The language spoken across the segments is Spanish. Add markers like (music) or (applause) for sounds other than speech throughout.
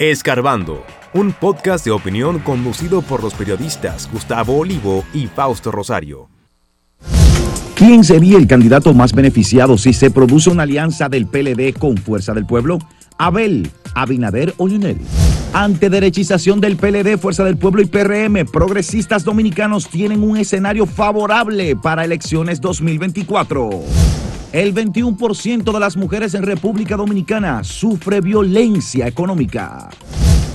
Escarbando, un podcast de opinión conducido por los periodistas Gustavo Olivo y Fausto Rosario. ¿Quién sería el candidato más beneficiado si se produce una alianza del PLD con Fuerza del Pueblo? Abel, Abinader o Lionel. Ante derechización del PLD, Fuerza del Pueblo y PRM, progresistas dominicanos tienen un escenario favorable para elecciones 2024. El 21% de las mujeres en República Dominicana sufre violencia económica.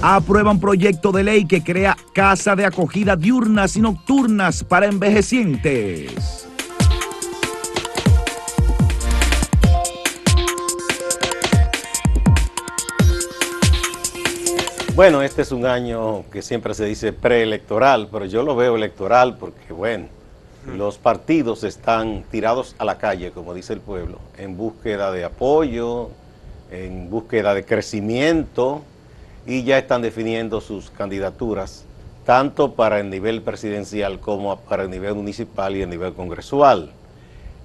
Aprueban proyecto de ley que crea casa de acogida diurnas y nocturnas para envejecientes. Bueno, este es un año que siempre se dice preelectoral, pero yo lo veo electoral porque, bueno, los partidos están tirados a la calle, como dice el pueblo, en búsqueda de apoyo, en búsqueda de crecimiento y ya están definiendo sus candidaturas, tanto para el nivel presidencial como para el nivel municipal y el nivel congresual.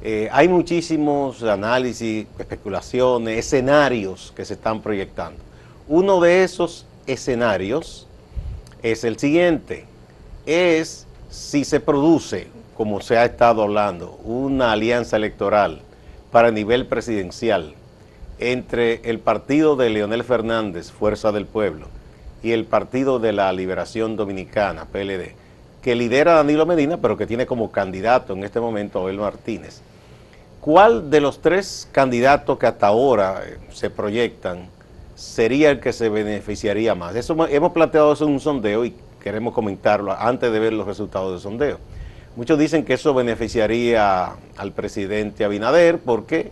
Eh, hay muchísimos análisis, especulaciones, escenarios que se están proyectando. Uno de esos escenarios es el siguiente, es si se produce, como se ha estado hablando, una alianza electoral para el nivel presidencial entre el partido de Leonel Fernández, Fuerza del Pueblo, y el partido de la Liberación Dominicana, PLD, que lidera Danilo Medina, pero que tiene como candidato en este momento a Abel Martínez. ¿Cuál de los tres candidatos que hasta ahora eh, se proyectan sería el que se beneficiaría más. Eso hemos planteado eso en un sondeo y queremos comentarlo antes de ver los resultados del sondeo. Muchos dicen que eso beneficiaría al presidente Abinader porque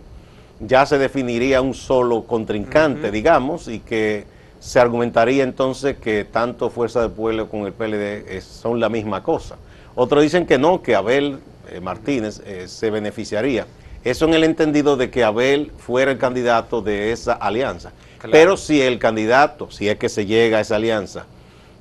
ya se definiría un solo contrincante, digamos, y que se argumentaría entonces que tanto Fuerza del Pueblo como el PLD son la misma cosa. Otros dicen que no, que Abel eh, Martínez eh, se beneficiaría. Eso en el entendido de que Abel fuera el candidato de esa alianza. Pero si el candidato, si es que se llega a esa alianza,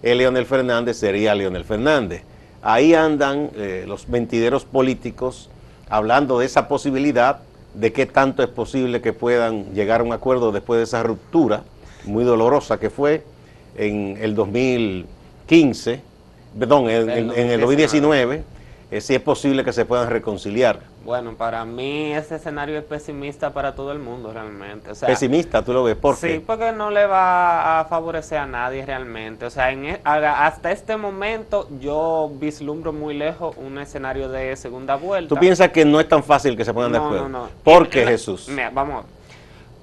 es Leonel Fernández, sería Leonel Fernández. Ahí andan eh, los mentideros políticos hablando de esa posibilidad, de qué tanto es posible que puedan llegar a un acuerdo después de esa ruptura muy dolorosa que fue en el 2015, perdón, en, en el 2019 eh, si es posible que se puedan reconciliar. Bueno, para mí ese escenario es pesimista para todo el mundo realmente. pesimista, tú lo ves, ¿por qué? Sí, porque no le va a favorecer a nadie realmente. O sea, en, e, hasta este momento yo vislumbro muy lejos un escenario de segunda vuelta. ¿Tú piensas que no es tan fácil que se pongan de acuerdo? No, no, no. ¿Por qué, Jesús? Mira, vamos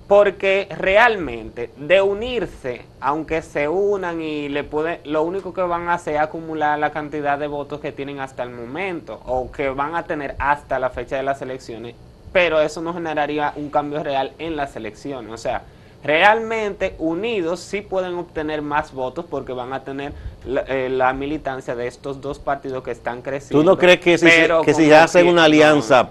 porque realmente de unirse, aunque se unan y le puede, lo único que van a hacer es acumular la cantidad de votos que tienen hasta el momento o que van a tener hasta la fecha de las elecciones, pero eso no generaría un cambio real en las elecciones. O sea, realmente unidos sí pueden obtener más votos porque van a tener la, eh, militancia de estos dos partidos que están creciendo. ¿Tú no crees que si, que si hacen una alianza...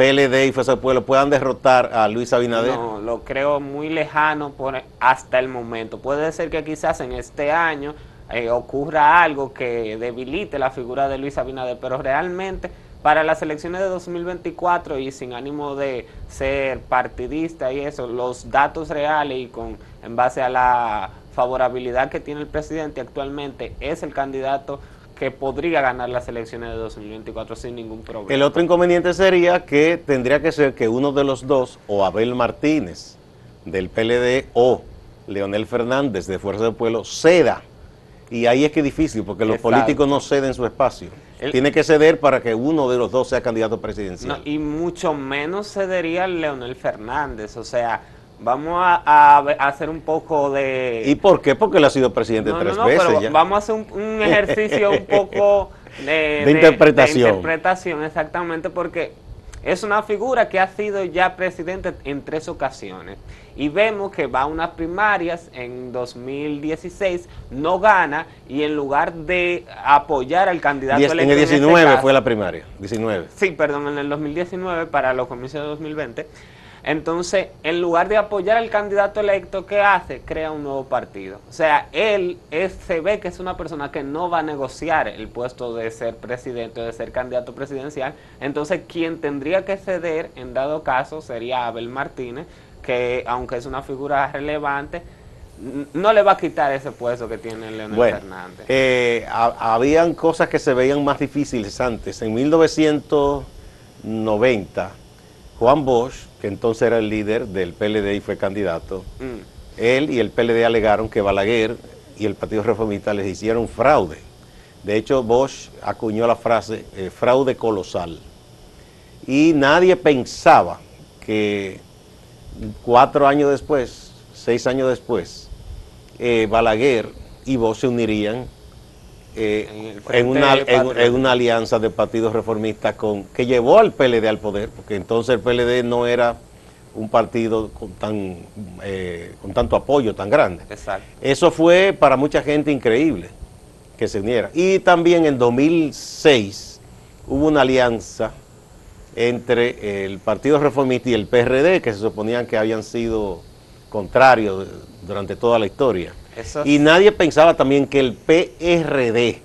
PLD y Fuerza del Pueblo puedan derrotar a Luis Abinader? No, lo creo muy lejano por hasta el momento. Puede ser que quizás en este año eh, ocurra algo que debilite la figura de Luis Abinader, pero realmente para las elecciones de 2024 y sin ánimo de ser partidista y eso, los datos reales y con en base a la favorabilidad que tiene el presidente actualmente es el candidato que podría ganar las elecciones de 2024 sin ningún problema. El otro inconveniente sería que tendría que ser que uno de los dos, o Abel Martínez del PLD o Leonel Fernández de Fuerza del Pueblo, ceda. Y ahí es que es difícil, porque los políticos no ceden su espacio. Tiene que ceder para que uno de los dos sea candidato presidencial. y mucho menos cedería Leonel Fernández. O sea, Vamos a, hacer un poco de... ¿Y por qué? Porque él ha sido presidente tres veces Vamos a hacer un, (laughs) ejercicio un poco de, interpretación. De interpretación, exactamente, porque es una figura que ha sido ya presidente en tres ocasiones. Y vemos que va a unas primarias en 2016, no gana y en lugar de apoyar al candidato Diez- en el electo este 19 caso- fue la primaria, 19. Sí, perdón, en el 2019 para los comicios de 2020. Entonces, en lugar de apoyar al candidato electo, ¿qué hace? Crea un nuevo partido. O sea, él es- se ve que es una persona que no va a negociar el puesto de ser presidente o de ser candidato presidencial. Entonces, quien tendría que ceder, en dado caso, sería Abel Martínez, que aunque es una figura relevante, no le va a quitar ese puesto que tiene Leonel Bueno, Fernández. eh, ha- habían cosas que se veían más difíciles antes. En 1990, Juan Bosch, que entonces era el líder del PLD y fue candidato, Mm. él y el PLD alegaron que Balaguer y el Partido Reformista les hicieron fraude. De hecho, Bosch acuñó la frase eh, fraude colosal. Y nadie pensaba que cuatro años después, seis años después, eh, Balaguer y Bosch se unirían eh, En una, en una alianza de partidos reformistas con, que llevó al PLD al poder, porque entonces el PLD no era un partido con, tan, eh, con tanto apoyo tan grande. Exacto. Eso fue para mucha gente increíble que se uniera. Y también en 2006 hubo una alianza entre el Partido Reformista y el PRD, que se suponían que habían sido contrarios durante toda la historia. Eso Y nadie pensaba también que el PRD,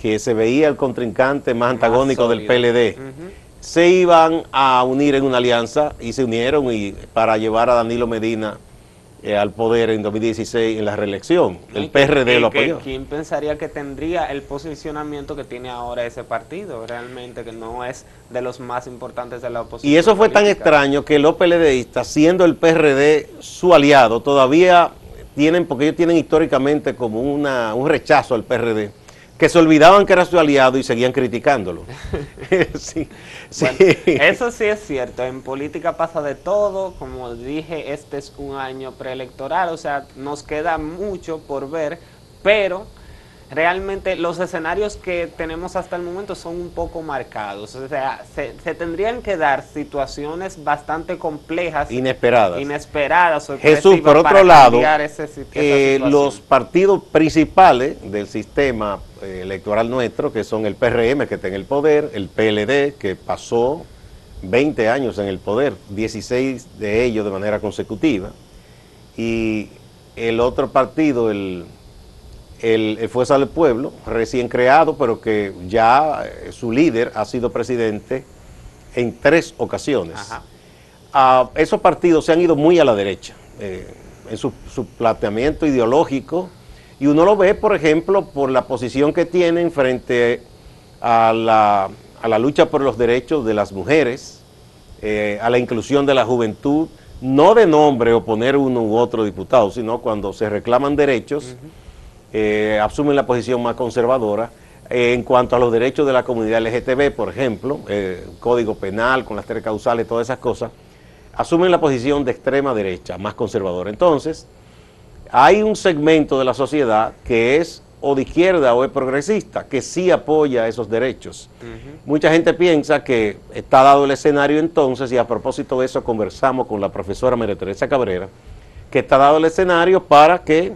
que se veía el contrincante más antagónico del. PLD, se iban a unir en una alianza y se unieron y para llevar a Danilo Medina eh, al poder en 2016 en la reelección. El PRD lo que apoyó. ¿Quién pensaría que tendría el posicionamiento que tiene ahora ese partido? Realmente que no es de los más importantes de la oposición. Y eso fue tan extraño que los PLDistas, siendo el PRD su aliado, todavía tienen, porque ellos tienen históricamente como una, un rechazo al PRD, que se olvidaban que era su aliado y seguían criticándolo. (laughs) (laughs) sí, sí. Bueno, eso sí es cierto, en política pasa de todo, como dije, este es un año preelectoral, o sea, nos queda mucho por ver, pero realmente los escenarios que tenemos hasta el momento son un poco marcados, o sea, se, se tendrían que dar situaciones bastante complejas, Inesperadas. inesperadas, Jesús, por otro lado, ese eh, los partidos principales del sistema eh, electoral nuestro, que son el PRM, que está en el poder, el PLD, que pasó 20 años en el poder, 16 de ellos de manera consecutiva, y el otro partido, el, el, el Fuerza del Pueblo, recién creado, pero que ya eh, su líder ha sido presidente en tres ocasiones. Ah, esos partidos se han ido muy a la derecha eh, en su, su planteamiento ideológico y uno lo ve, por ejemplo, por la posición que tienen frente a la, a la lucha por los derechos de las mujeres, eh, a la inclusión de la juventud, no de nombre o poner uno u otro diputado, sino cuando se reclaman derechos, eh, asumen la posición más conservadora. Eh, en cuanto a los derechos de la comunidad LGTB, por ejemplo, eh, código penal con las tres causales, todas esas cosas, asumen la posición de extrema derecha, más conservadora. Entonces, hay un segmento de la sociedad que es o de izquierda o es progresista, que sí apoya esos derechos. Mucha gente piensa que está dado el escenario entonces, y a propósito de eso conversamos con la profesora María Teresa Cabrera, que está dado el escenario para que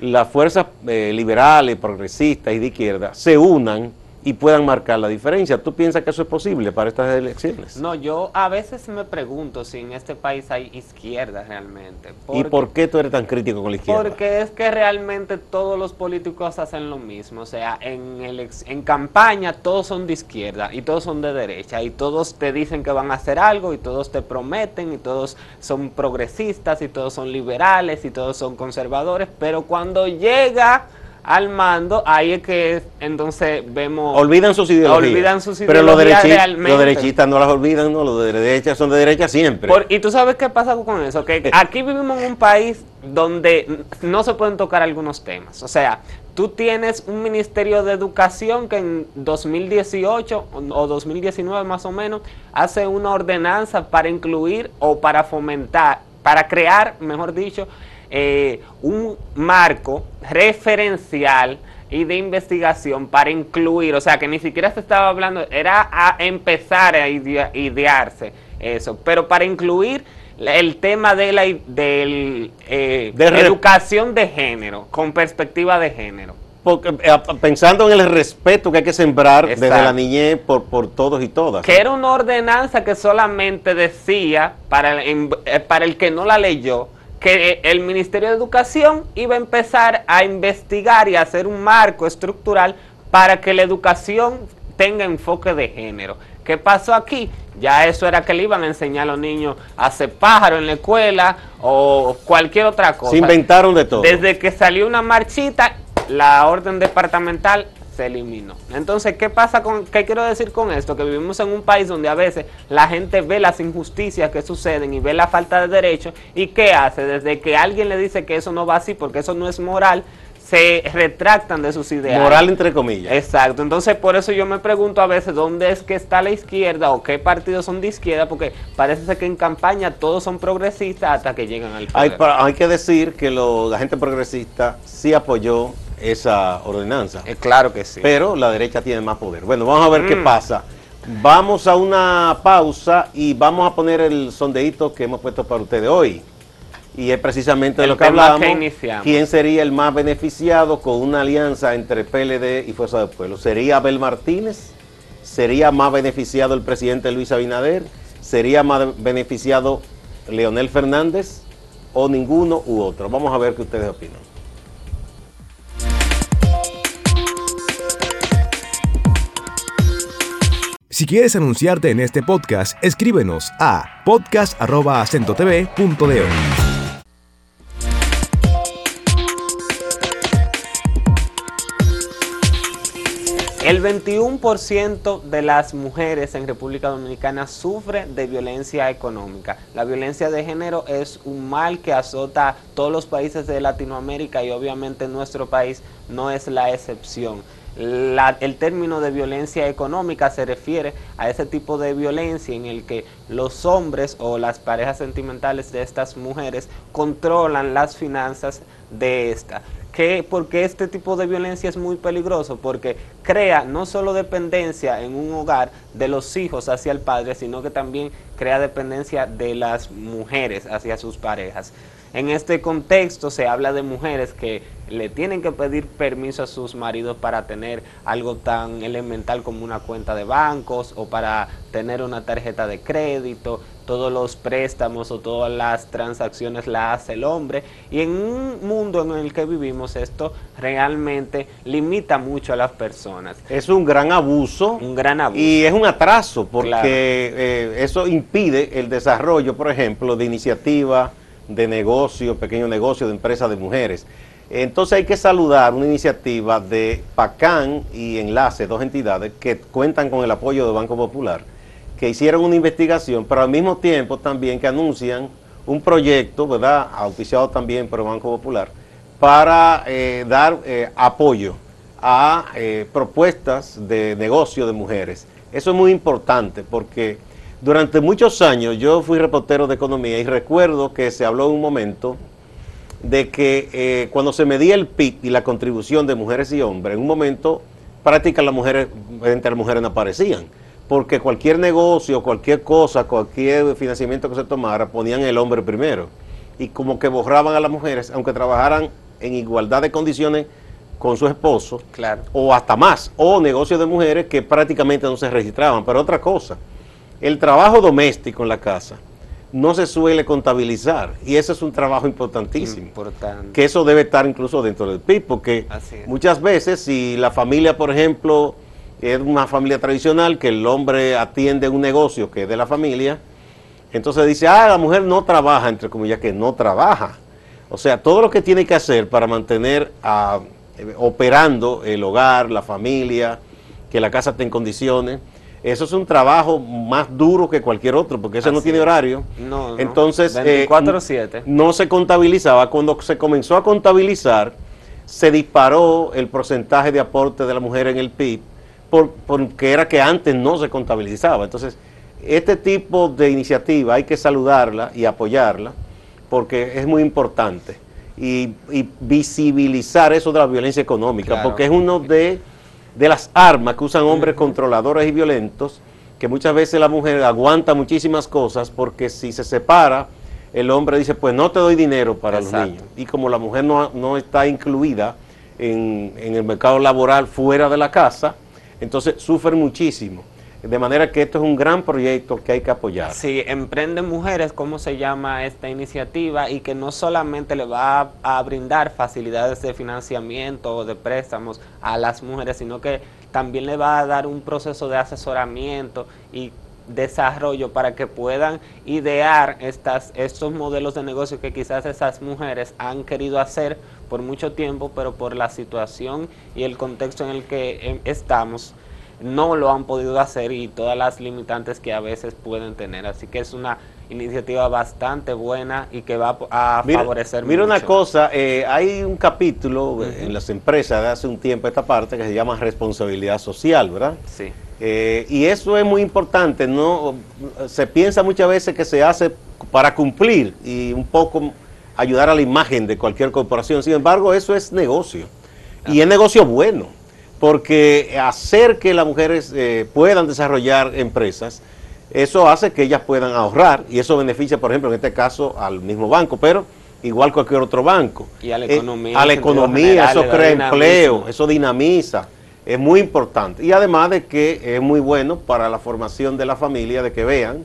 las fuerzas eh, liberales, progresistas y de izquierda se unan y puedan marcar la diferencia. ¿Tú piensas que eso es posible para estas elecciones? No, yo a veces me pregunto si en este país hay izquierda realmente. ¿Y por qué tú eres tan crítico con la izquierda? Porque es que realmente todos los políticos hacen lo mismo. O sea, en, en campaña todos son de izquierda y todos son de derecha. Y todos te dicen que van a hacer algo y todos te prometen y todos son progresistas y todos son liberales y todos son conservadores. Pero cuando llega al mando, ahí es que entonces vemos... Olvidan sus ideologías. Olvidan sus Pero los, ideologías derechi- realmente. los derechistas no las olvidan, no, los de derecha son de derecha siempre. Por- y tú sabes qué pasa con eso, que aquí vivimos en un país donde no se pueden tocar algunos temas. O sea, tú tienes un Ministerio de Educación que en 2018 o- o 2019 más o menos hace una ordenanza para incluir o para fomentar, para crear, mejor dicho, eh, un marco referencial y de investigación para incluir, o sea, que ni siquiera se estaba hablando, era a empezar a idearse eso, pero para incluir el tema de la de eh, educación de género, con perspectiva de género. Porque, eh, pensando en el respeto que hay que sembrar desde la niñez por, por todos y todas. Que era una ordenanza que solamente decía, para el, eh, para el que no la leyó, que el Ministerio de Educación iba a empezar a investigar y a hacer un marco estructural para que la educación tenga enfoque de género. ¿Qué pasó aquí? Ya eso era que le iban a enseñar a los niños a hacer pájaro en la escuela o cualquier otra cosa. Se inventaron de todo. Desde que salió una marchita, la orden departamental se eliminó. Entonces, ¿qué pasa con qué quiero decir con esto? Que vivimos en un país donde a veces la gente ve las injusticias que suceden y ve la falta de derechos y qué hace desde que alguien le dice que eso no va así porque eso no es moral, se retractan de sus ideas. Moral entre comillas. Exacto. Entonces, por eso yo me pregunto a veces dónde es que está la izquierda o qué partidos son de izquierda, porque parece ser que en campaña todos son progresistas hasta que llegan al poder. Hay, que decir que la gente progresista sí apoyó esa ordenanza. Eh, claro que sí. Pero la derecha tiene más poder. Bueno, vamos a ver qué mm. pasa. Vamos a una pausa y vamos a poner el sondeíto que hemos puesto para ustedes hoy y es precisamente de lo que hablamos. ¿Quién sería el más beneficiado con una alianza entre PLD y Fuerza del Pueblo? ¿Sería Abel Martínez? ¿Sería más beneficiado el presidente Luis Abinader? ¿Sería más beneficiado Leonel Fernández? ¿O ninguno u otro? Vamos a ver qué ustedes opinan. Si quieres anunciarte en este podcast, escríbenos a podcast.acentotv.de. El 21% de las mujeres en República Dominicana sufre de violencia económica. La violencia de género es un mal que azota todos los países de Latinoamérica y obviamente nuestro país no es la excepción. El término de violencia económica se refiere a ese tipo de violencia en el que los hombres o las parejas sentimentales de estas mujeres controlan las finanzas de esta. Porque este tipo de violencia es muy peligroso, porque crea no solo dependencia en un hogar de los hijos hacia el padre, sino que también crea dependencia de las mujeres hacia sus parejas. En este contexto se habla de mujeres que le tienen que pedir permiso a sus maridos para tener algo tan elemental como una cuenta de bancos o para tener una tarjeta de crédito, todos los préstamos o todas las transacciones la hace el hombre y en un mundo en el que vivimos esto realmente limita mucho a las personas. Es un gran abuso. Un gran abuso. Y es un atraso porque eh, eso impide el desarrollo, por ejemplo, de iniciativas de negocio, pequeño negocio, de empresas de mujeres. Entonces hay que saludar una iniciativa de PACAN y Enlace, dos entidades que cuentan con el apoyo del Banco Popular, que hicieron una investigación, pero al mismo tiempo también que anuncian un proyecto, ¿verdad?, auspiciado también por el Banco Popular, para eh, dar eh, apoyo a eh, propuestas de negocio de mujeres. Eso es muy importante porque durante muchos años yo fui reportero de economía y recuerdo que se habló en un momento de que eh, cuando se medía el PIB y la contribución de mujeres y hombres, en un momento prácticamente las mujeres, entre las mujeres no aparecían, porque cualquier negocio, cualquier cosa, cualquier financiamiento que se tomara, ponían el hombre primero. Y como que borraban a las mujeres, aunque trabajaran en igualdad de condiciones con su esposo, claro. o hasta más, o negocios de mujeres que prácticamente no se registraban. Pero otra cosa, el trabajo doméstico en la casa no se suele contabilizar y eso es un trabajo importantísimo. Que eso debe estar incluso dentro del PIB, porque muchas veces si la familia, por ejemplo, es una familia tradicional, que el hombre atiende un negocio que es de la familia, entonces dice, ah, la mujer no trabaja, entre comillas, que no trabaja. O sea, todo lo que tiene que hacer para mantener ah, eh, operando el hogar, la familia, que la casa esté en condiciones, eso es un trabajo más duro que cualquier otro, porque ese no tiene horario. No, Entonces, 24/7. Eh, no se contabilizaba. Cuando se comenzó a contabilizar, se disparó el porcentaje de aporte de la mujer en el PIB, porque era que antes no se contabilizaba. Entonces, este tipo de iniciativa hay que saludarla y apoyarla, porque es muy importante. y, y visibilizar eso de la violencia económica, Claro. porque es uno de, de las armas que usan hombres controladores y violentos, que muchas veces la mujer aguanta muchísimas cosas porque si se separa, el hombre dice, pues no te doy dinero para Exacto. los niños. Y como la mujer no, no está incluida en, en el mercado laboral fuera de la casa, entonces sufren muchísimo. De manera que esto es un gran proyecto que hay que apoyar. Sí, Emprende Mujeres, ¿cómo se llama esta iniciativa? Y que no solamente le va a, a brindar facilidades de financiamiento o de préstamos a las mujeres, sino que también le va a dar un proceso de asesoramiento y desarrollo para que puedan idear estas, estos modelos de negocio que quizás esas mujeres han querido hacer por mucho tiempo, pero por la situación y el contexto en el que eh, estamos, no lo han podido hacer y todas las limitantes que a veces pueden tener. Así que es una iniciativa bastante buena y que va a Mira, favorecer mira una cosa, eh, hay un capítulo eh, en las empresas de hace un tiempo esta parte que se llama responsabilidad social, ¿verdad? Sí, Eh, y eso es muy importante, ¿no? Se piensa muchas veces que se hace para cumplir y un poco ayudar a la imagen de cualquier corporación. Sin embargo, eso es negocio. Y es negocio bueno, porque hacer que las mujeres eh, puedan desarrollar empresas, eso hace que ellas puedan ahorrar y eso beneficia, por ejemplo, en este caso al mismo banco, pero igual cualquier otro banco. Y a la Eh, economía, a la economía, general, eso crea empleo, eso dinamiza, es muy importante. Y además de que es muy bueno para la formación de la familia, de que vean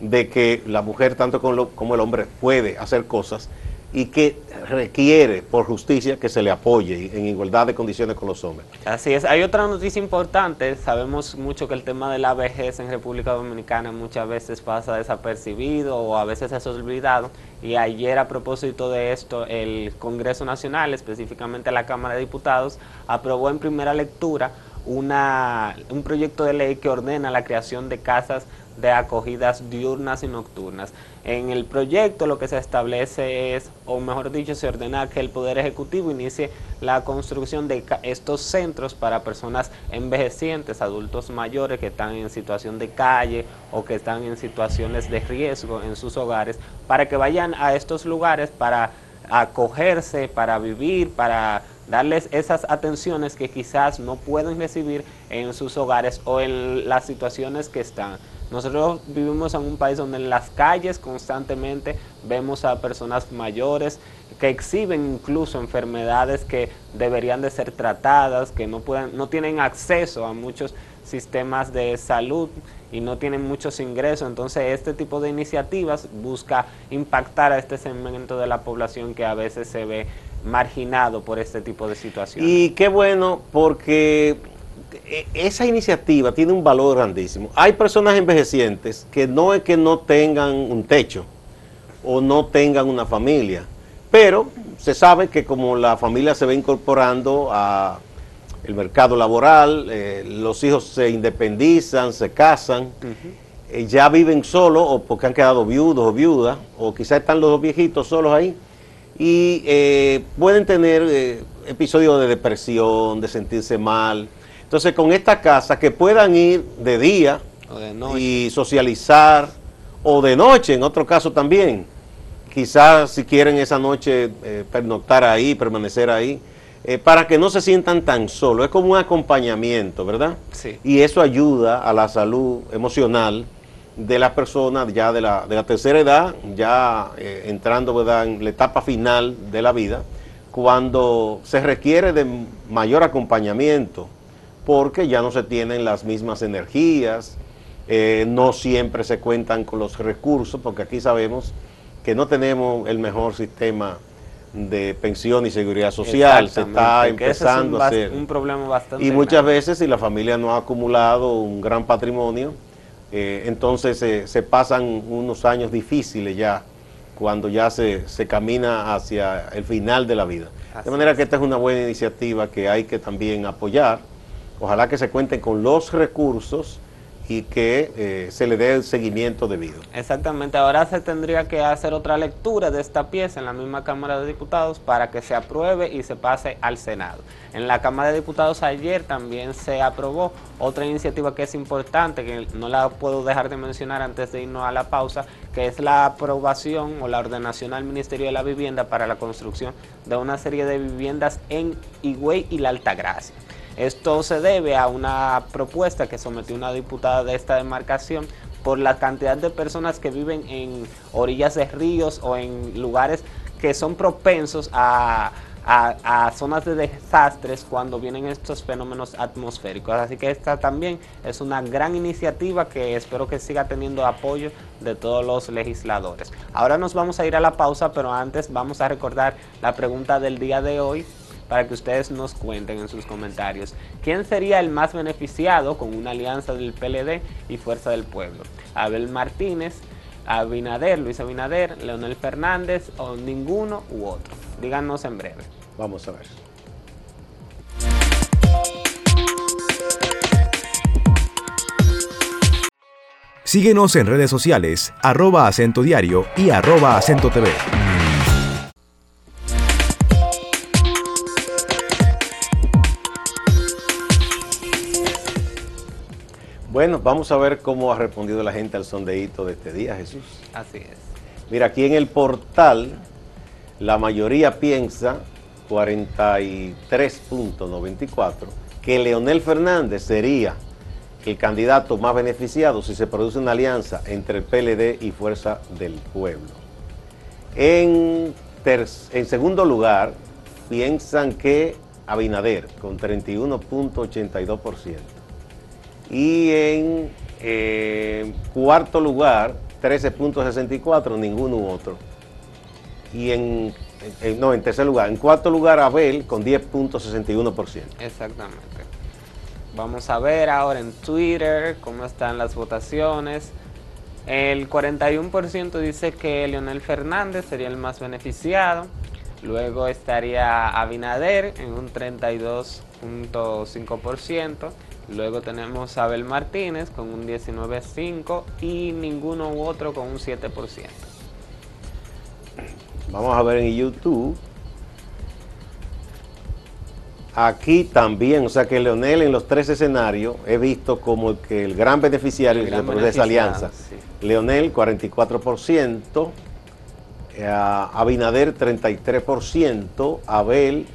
de que la mujer tanto como, lo- como el hombre puede hacer cosas y que requiere por justicia que se le apoye en igualdad de condiciones con los hombres. Así es. Hay otra noticia importante. Sabemos mucho que el tema de la vejez en República Dominicana muchas veces pasa desapercibido o a veces es olvidado. Y ayer a propósito de esto, el Congreso Nacional, específicamente la Cámara de Diputados, aprobó en primera lectura una, un proyecto de ley que ordena la creación de casas de acogidas diurnas y nocturnas. En el proyecto lo que se establece es, o mejor dicho, se ordena que el Poder Ejecutivo inicie la construcción de estos centros para personas envejecientes, adultos mayores que están en situación de calle o que están en situaciones de riesgo en sus hogares, para que vayan a estos lugares para acogerse, para vivir, para darles esas atenciones que quizás no pueden recibir en sus hogares o en las situaciones que están. Nosotros vivimos en un país donde en las calles constantemente vemos a personas mayores que exhiben incluso enfermedades que deberían de ser tratadas, que no pueden, no tienen acceso a muchos sistemas de salud y no tienen muchos ingresos. Entonces, este tipo de iniciativas busca impactar a este segmento de la población que a veces se ve marginado por este tipo de situaciones. Y qué bueno porque esa iniciativa tiene un valor grandísimo. Hay personas envejecientes que no es que no tengan un techo o no tengan una familia, pero se sabe que como la familia se va incorporando a el mercado laboral, eh, los hijos se independizan, se casan, eh, ya viven solos o porque han quedado viudos o viudas, o quizás están los dos viejitos solos ahí, y eh, pueden tener eh, episodios de depresión, de sentirse mal. Entonces, con esta casa, que puedan ir de día de y socializar, o de noche, en otro caso también. Quizás si quieren esa noche eh, pernoctar ahí, permanecer ahí, eh, para que no se sientan tan solos. Es como un acompañamiento, ¿verdad? Sí. Y eso ayuda a la salud emocional de las personas ya de la, de la tercera edad, ya eh, entrando ¿verdad? en la etapa final de la vida, cuando se requiere de mayor acompañamiento, porque ya no se tienen las mismas energías, eh, no siempre se cuentan con los recursos, porque aquí sabemos que no tenemos el mejor sistema de pensión y seguridad social, se está es un empezando a hacer. un problema bastante Y muchas veces si la familia no ha acumulado un gran patrimonio, eh, entonces eh, se pasan unos años difíciles ya, cuando ya se, se camina hacia el final de la vida. Así de manera es. que esta es una buena iniciativa que hay que también apoyar. Ojalá que se cuenten con los recursos y que eh, se le dé el seguimiento debido. Exactamente, ahora se tendría que hacer otra lectura de esta pieza en la misma Cámara de Diputados para que se apruebe y se pase al Senado. En la Cámara de Diputados ayer también se aprobó otra iniciativa que es importante, que no la puedo dejar de mencionar antes de irnos a la pausa, que es la aprobación o la ordenación al Ministerio de la Vivienda para la construcción de una serie de viviendas en Higüey y la Altagracia. Esto se debe a una propuesta que sometió una diputada de esta demarcación por la cantidad de personas que viven en orillas de ríos o en lugares que son propensos a, zonas de desastres cuando vienen estos fenómenos atmosféricos. Así que esta también es una gran iniciativa que espero que siga teniendo apoyo de todos los legisladores. Ahora nos vamos a ir a la pausa, pero antes vamos a recordar la pregunta del día de hoy para que ustedes nos cuenten en sus comentarios quién sería el más beneficiado con una alianza del PLD y Fuerza del Pueblo. Abel Martínez, Abinader, Luis Abinader, Leonel Fernández o ninguno u otro. Díganos en breve. Vamos a ver. Síguenos en redes sociales, arroba acento diario y arroba acento TV. Bueno, vamos a ver cómo ha respondido la gente al sondeíto de este día, Jesús. Así es. Mira, aquí en el portal, la mayoría piensa, 43.94, que Leonel Fernández sería el candidato más beneficiado si se produce una alianza entre el PLD y Fuerza del Pueblo. En, en segundo lugar, piensan que Abinader, con 31.82%. Y en eh, cuarto lugar, 13.64, ninguno otro. Y en, no, en tercer lugar, en cuarto lugar, Abel con 10.61%. Exactamente. Vamos a ver ahora en Twitter cómo están las votaciones. El 41% dice que Leonel Fernández sería el más beneficiado. Luego estaría Abinader en un 32.5%. Luego tenemos a Abel Martínez con un 19.5% y ninguno u otro con un 7%. Vamos a ver en YouTube. Aquí también, o sea que Leonel en los tres escenarios he visto como el, que el gran beneficiario de esa alianza. Leonel 44%, eh, Abinader 33%, Abel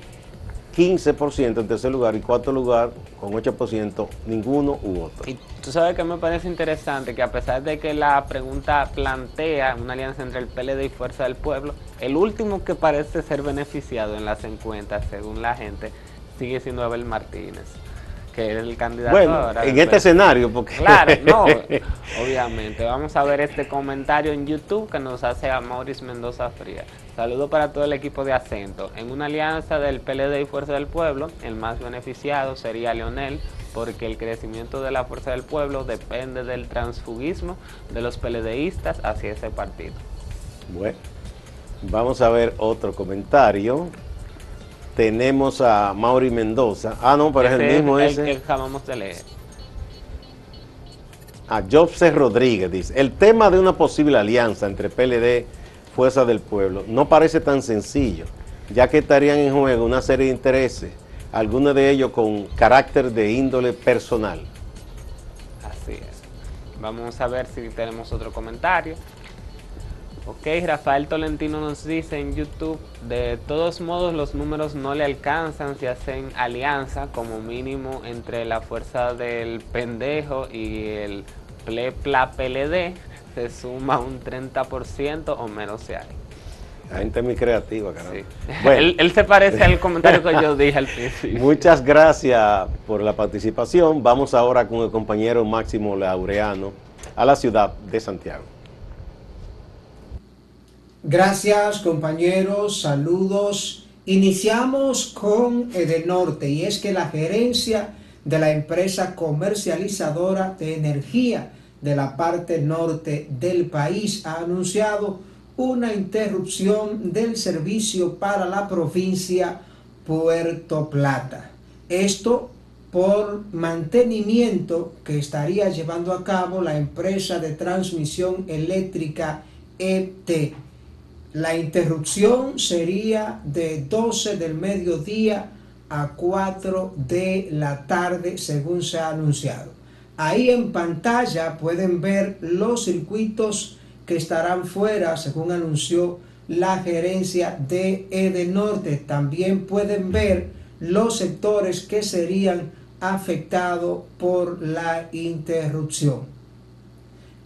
15% en tercer lugar y cuarto lugar con 8% ninguno u otro. Y tú sabes que me parece interesante que a pesar de que la pregunta plantea una alianza entre el PLD y Fuerza del Pueblo, el último que parece ser beneficiado en las encuestas, según la gente, sigue siendo Abel Martínez que es el candidato bueno, En este escenario, porque. Claro, no, (laughs) obviamente. Vamos a ver este comentario en YouTube que nos hace a Maurice Mendoza Fría. Saludo para todo el equipo de Acento. En una alianza del PLD y Fuerza del Pueblo, el más beneficiado sería Leonel, porque el crecimiento de la Fuerza del Pueblo depende del transfugismo de los PLDistas hacia ese partido. Bueno, vamos a ver otro comentario tenemos a Mauri Mendoza. Ah, no, pero es el mismo ese. que acabamos de leer. A Jobse Rodríguez dice, el tema de una posible alianza entre PLD, Fuerza del Pueblo, no parece tan sencillo, ya que estarían en juego una serie de intereses, algunos de ellos con carácter de índole personal. Así es. Vamos a ver si tenemos otro comentario. Ok, Rafael Tolentino nos dice en YouTube, de todos modos los números no le alcanzan si hacen alianza como mínimo entre la fuerza del pendejo y el plepla PLD, se suma un 30% o menos se hay. La gente es muy creativa, caramba. Bueno. (laughs) él, se parece al comentario que yo dije al (laughs) principio. Muchas gracias por la participación. Vamos ahora con el compañero Máximo Laureano a la ciudad de Santiago. Gracias compañeros, saludos. Iniciamos con Edenorte y es que la gerencia de la empresa comercializadora de energía de la parte norte del país ha anunciado una interrupción del servicio para la provincia Puerto Plata. Esto por mantenimiento que estaría llevando a cabo la empresa de transmisión eléctrica ET. La interrupción sería de 12 del mediodía a 4 de la tarde, según se ha anunciado. Ahí en pantalla pueden ver los circuitos que estarán fuera, según anunció la gerencia de Edenorte. También pueden ver los sectores que serían afectados por la interrupción.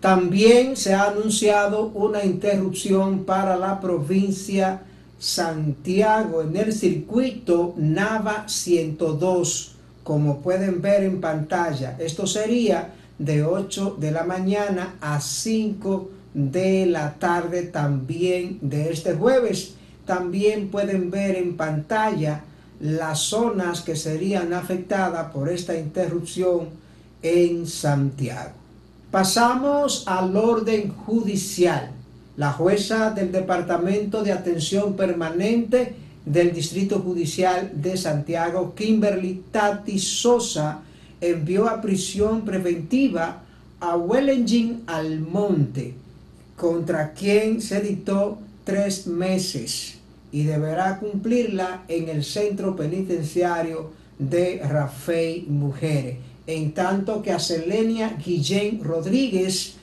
También se ha anunciado una interrupción para la provincia Santiago en el circuito Nava 102, como pueden ver en pantalla. Esto sería de 8 de la mañana a 5 de la tarde también de este jueves. También pueden ver en pantalla las zonas que serían afectadas por esta interrupción en Santiago. Pasamos al orden judicial. La jueza del Departamento de Atención Permanente del Distrito Judicial de Santiago, Kimberly Tati Sosa, envió a prisión preventiva a Wellington Almonte, contra quien se dictó tres meses y deberá cumplirla en el centro penitenciario de Rafael Mujeres. En tanto que a Selenia Guillén Rodríguez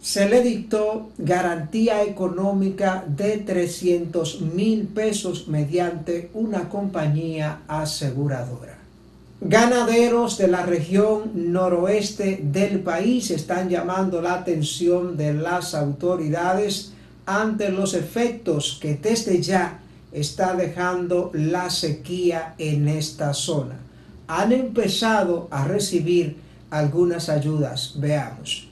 se le dictó garantía económica de 300 mil pesos mediante una compañía aseguradora. Ganaderos de la región noroeste del país están llamando la atención de las autoridades ante los efectos que desde ya está dejando la sequía en esta zona. Han empezado a recibir algunas ayudas. Veamos.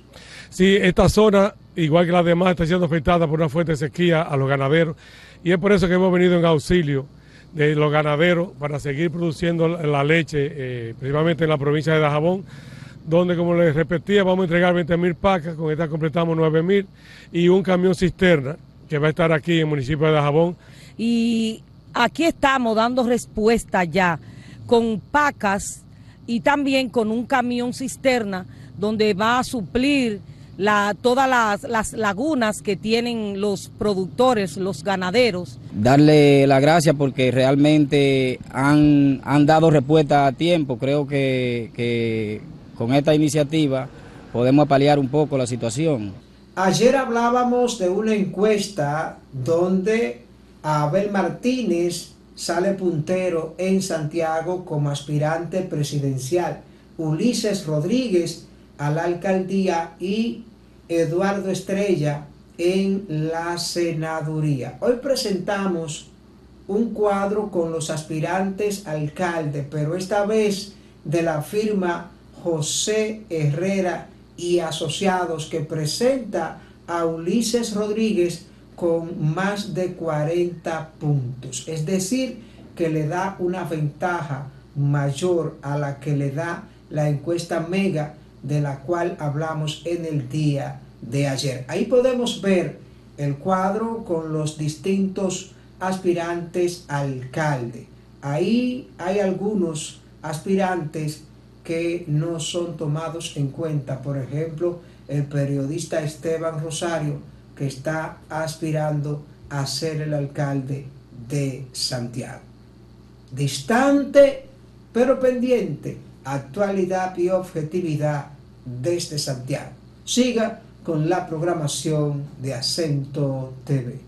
Sí, esta zona, igual que la demás, está siendo afectada por una fuerte sequía a los ganaderos y es por eso que hemos venido en auxilio de los ganaderos para seguir produciendo la leche, eh, principalmente en la provincia de Dajabón, donde, como les repetía, vamos a entregar 20 mil pacas, con esta completamos 9 mil, y un camión cisterna que va a estar aquí en el municipio de Dajabón. Y aquí estamos dando respuesta ya con pacas y también con un camión cisterna donde va a suplir la, todas las, lagunas que tienen los productores, los ganaderos. Darle la gracia porque realmente han, han dado respuesta a tiempo. Creo que, que con esta iniciativa podemos paliar un poco la situación. Ayer hablábamos de una encuesta donde Abel Martínez sale puntero en Santiago como aspirante presidencial. Ulises Rodríguez a la alcaldía y Eduardo Estrella en la senaduría. Hoy presentamos un cuadro con los aspirantes alcalde, pero esta vez de la firma José Herrera y Asociados que presenta a Ulises Rodríguez con más de 40 puntos. Es decir, que le da una ventaja mayor a la que le da la encuesta Mega de la cual hablamos en el día de ayer. Ahí podemos ver el cuadro con los distintos aspirantes alcalde. Ahí hay algunos aspirantes que no son tomados en cuenta. Por ejemplo, el periodista Esteban Rosario, que está aspirando a ser el alcalde de Santiago. Distante, pero pendiente actualidad y objetividad desde Santiago. Siga con la programación de Acento TV.